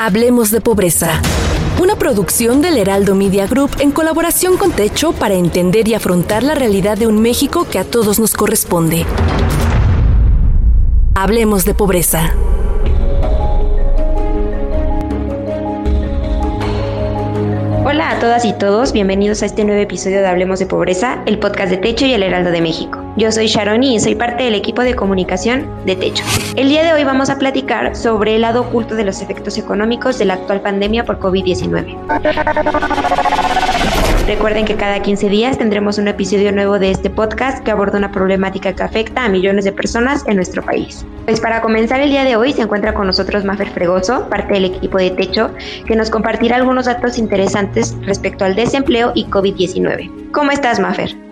Hablemos de pobreza. Una producción del Heraldo Media Group en colaboración con Techo para entender y afrontar la realidad de un México que a todos nos corresponde. Hablemos de pobreza. Hola a todas y todos, bienvenidos a este nuevo episodio de Hablemos de Pobreza, el podcast de Techo y el Heraldo de México. Yo soy Sharoni y soy parte del equipo de comunicación de Techo. El día de hoy vamos a platicar sobre el lado oculto de los efectos económicos de la actual pandemia por COVID-19. Recuerden que cada 15 días tendremos un episodio nuevo de este podcast que aborda una problemática que afecta a millones de personas en nuestro país. Pues para comenzar el día de hoy se encuentra con nosotros Mafer Fregoso, parte del equipo de Techo, que nos compartirá algunos datos interesantes respecto al desempleo y COVID-19. ¿Cómo estás, Mafer?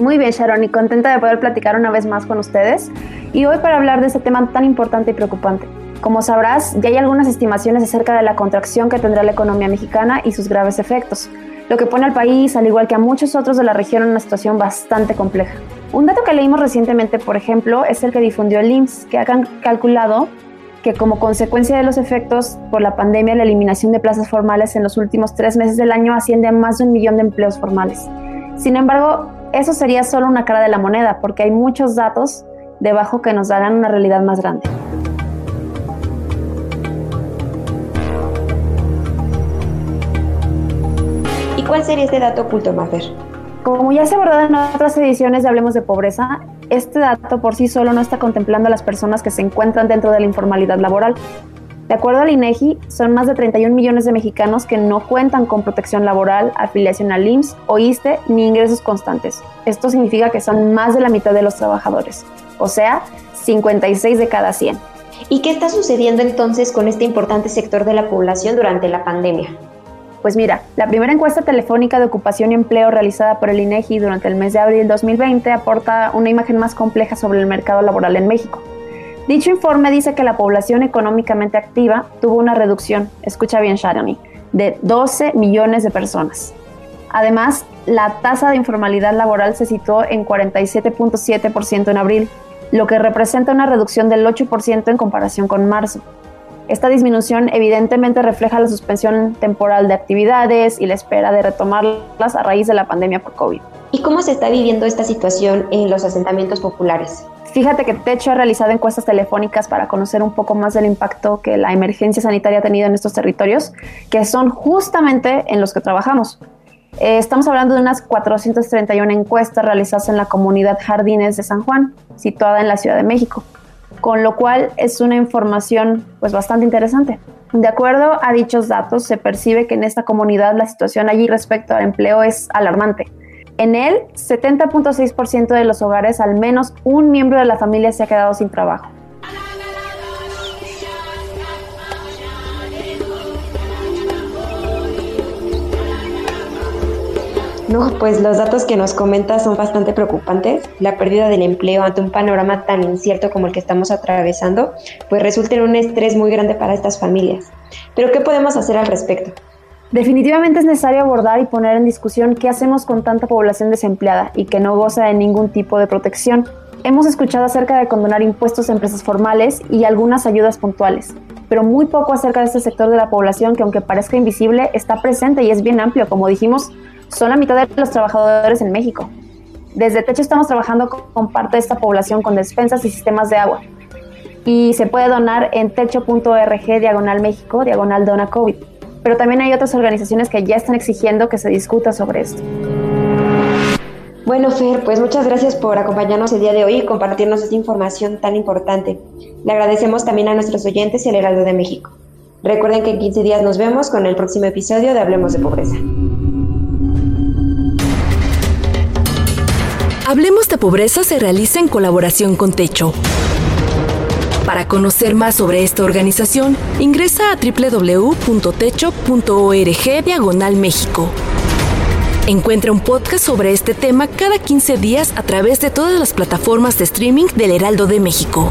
Muy bien, Sharon, y contenta de poder platicar una vez más con ustedes y hoy para hablar de este tema tan importante y preocupante. Como sabrás, ya hay algunas estimaciones acerca de la contracción que tendrá la economía mexicana y sus graves efectos lo que pone al país, al igual que a muchos otros de la región, en una situación bastante compleja. Un dato que leímos recientemente, por ejemplo, es el que difundió el IMSS, que han calculado que como consecuencia de los efectos por la pandemia, la eliminación de plazas formales en los últimos tres meses del año asciende a más de un millón de empleos formales. Sin embargo, eso sería solo una cara de la moneda, porque hay muchos datos debajo que nos darán una realidad más grande. ¿Cuál sería este dato oculto, Mafer? Como ya se ha abordado en otras ediciones de Hablemos de Pobreza, este dato por sí solo no está contemplando a las personas que se encuentran dentro de la informalidad laboral. De acuerdo al INEGI, son más de 31 millones de mexicanos que no cuentan con protección laboral, afiliación al IMSS o ISTE ni ingresos constantes. Esto significa que son más de la mitad de los trabajadores, o sea, 56 de cada 100. ¿Y qué está sucediendo entonces con este importante sector de la población durante la pandemia? Pues mira, la primera encuesta telefónica de ocupación y empleo realizada por el INEGI durante el mes de abril 2020 aporta una imagen más compleja sobre el mercado laboral en México. Dicho informe dice que la población económicamente activa tuvo una reducción, escucha bien Sharoney, de 12 millones de personas. Además, la tasa de informalidad laboral se situó en 47.7% en abril, lo que representa una reducción del 8% en comparación con marzo. Esta disminución evidentemente refleja la suspensión temporal de actividades y la espera de retomarlas a raíz de la pandemia por COVID. ¿Y cómo se está viviendo esta situación en los asentamientos populares? Fíjate que Techo ha realizado encuestas telefónicas para conocer un poco más del impacto que la emergencia sanitaria ha tenido en estos territorios, que son justamente en los que trabajamos. Eh, estamos hablando de unas 431 encuestas realizadas en la comunidad Jardines de San Juan, situada en la Ciudad de México con lo cual es una información pues bastante interesante. De acuerdo a dichos datos, se percibe que en esta comunidad la situación allí respecto al empleo es alarmante. En él, 70.6% de los hogares, al menos un miembro de la familia se ha quedado sin trabajo. No, pues los datos que nos comentas son bastante preocupantes. La pérdida del empleo ante un panorama tan incierto como el que estamos atravesando, pues resulta en un estrés muy grande para estas familias. Pero ¿qué podemos hacer al respecto? Definitivamente es necesario abordar y poner en discusión qué hacemos con tanta población desempleada y que no goza de ningún tipo de protección. Hemos escuchado acerca de condonar impuestos a empresas formales y algunas ayudas puntuales, pero muy poco acerca de este sector de la población que aunque parezca invisible, está presente y es bien amplio. Como dijimos, son la mitad de los trabajadores en México. Desde Techo estamos trabajando con parte de esta población con despensas y sistemas de agua. Y se puede donar en techo.org diagonal México, diagonal dona COVID. Pero también hay otras organizaciones que ya están exigiendo que se discuta sobre esto. Bueno, Fer, pues muchas gracias por acompañarnos el día de hoy y compartirnos esta información tan importante. Le agradecemos también a nuestros oyentes y al Heraldo de México. Recuerden que en 15 días nos vemos con el próximo episodio de Hablemos de Pobreza. Hablemos de Pobreza se realiza en colaboración con Techo. Para conocer más sobre esta organización, ingresa a www.techo.org diagonal México. Encuentra un podcast sobre este tema cada 15 días a través de todas las plataformas de streaming del Heraldo de México.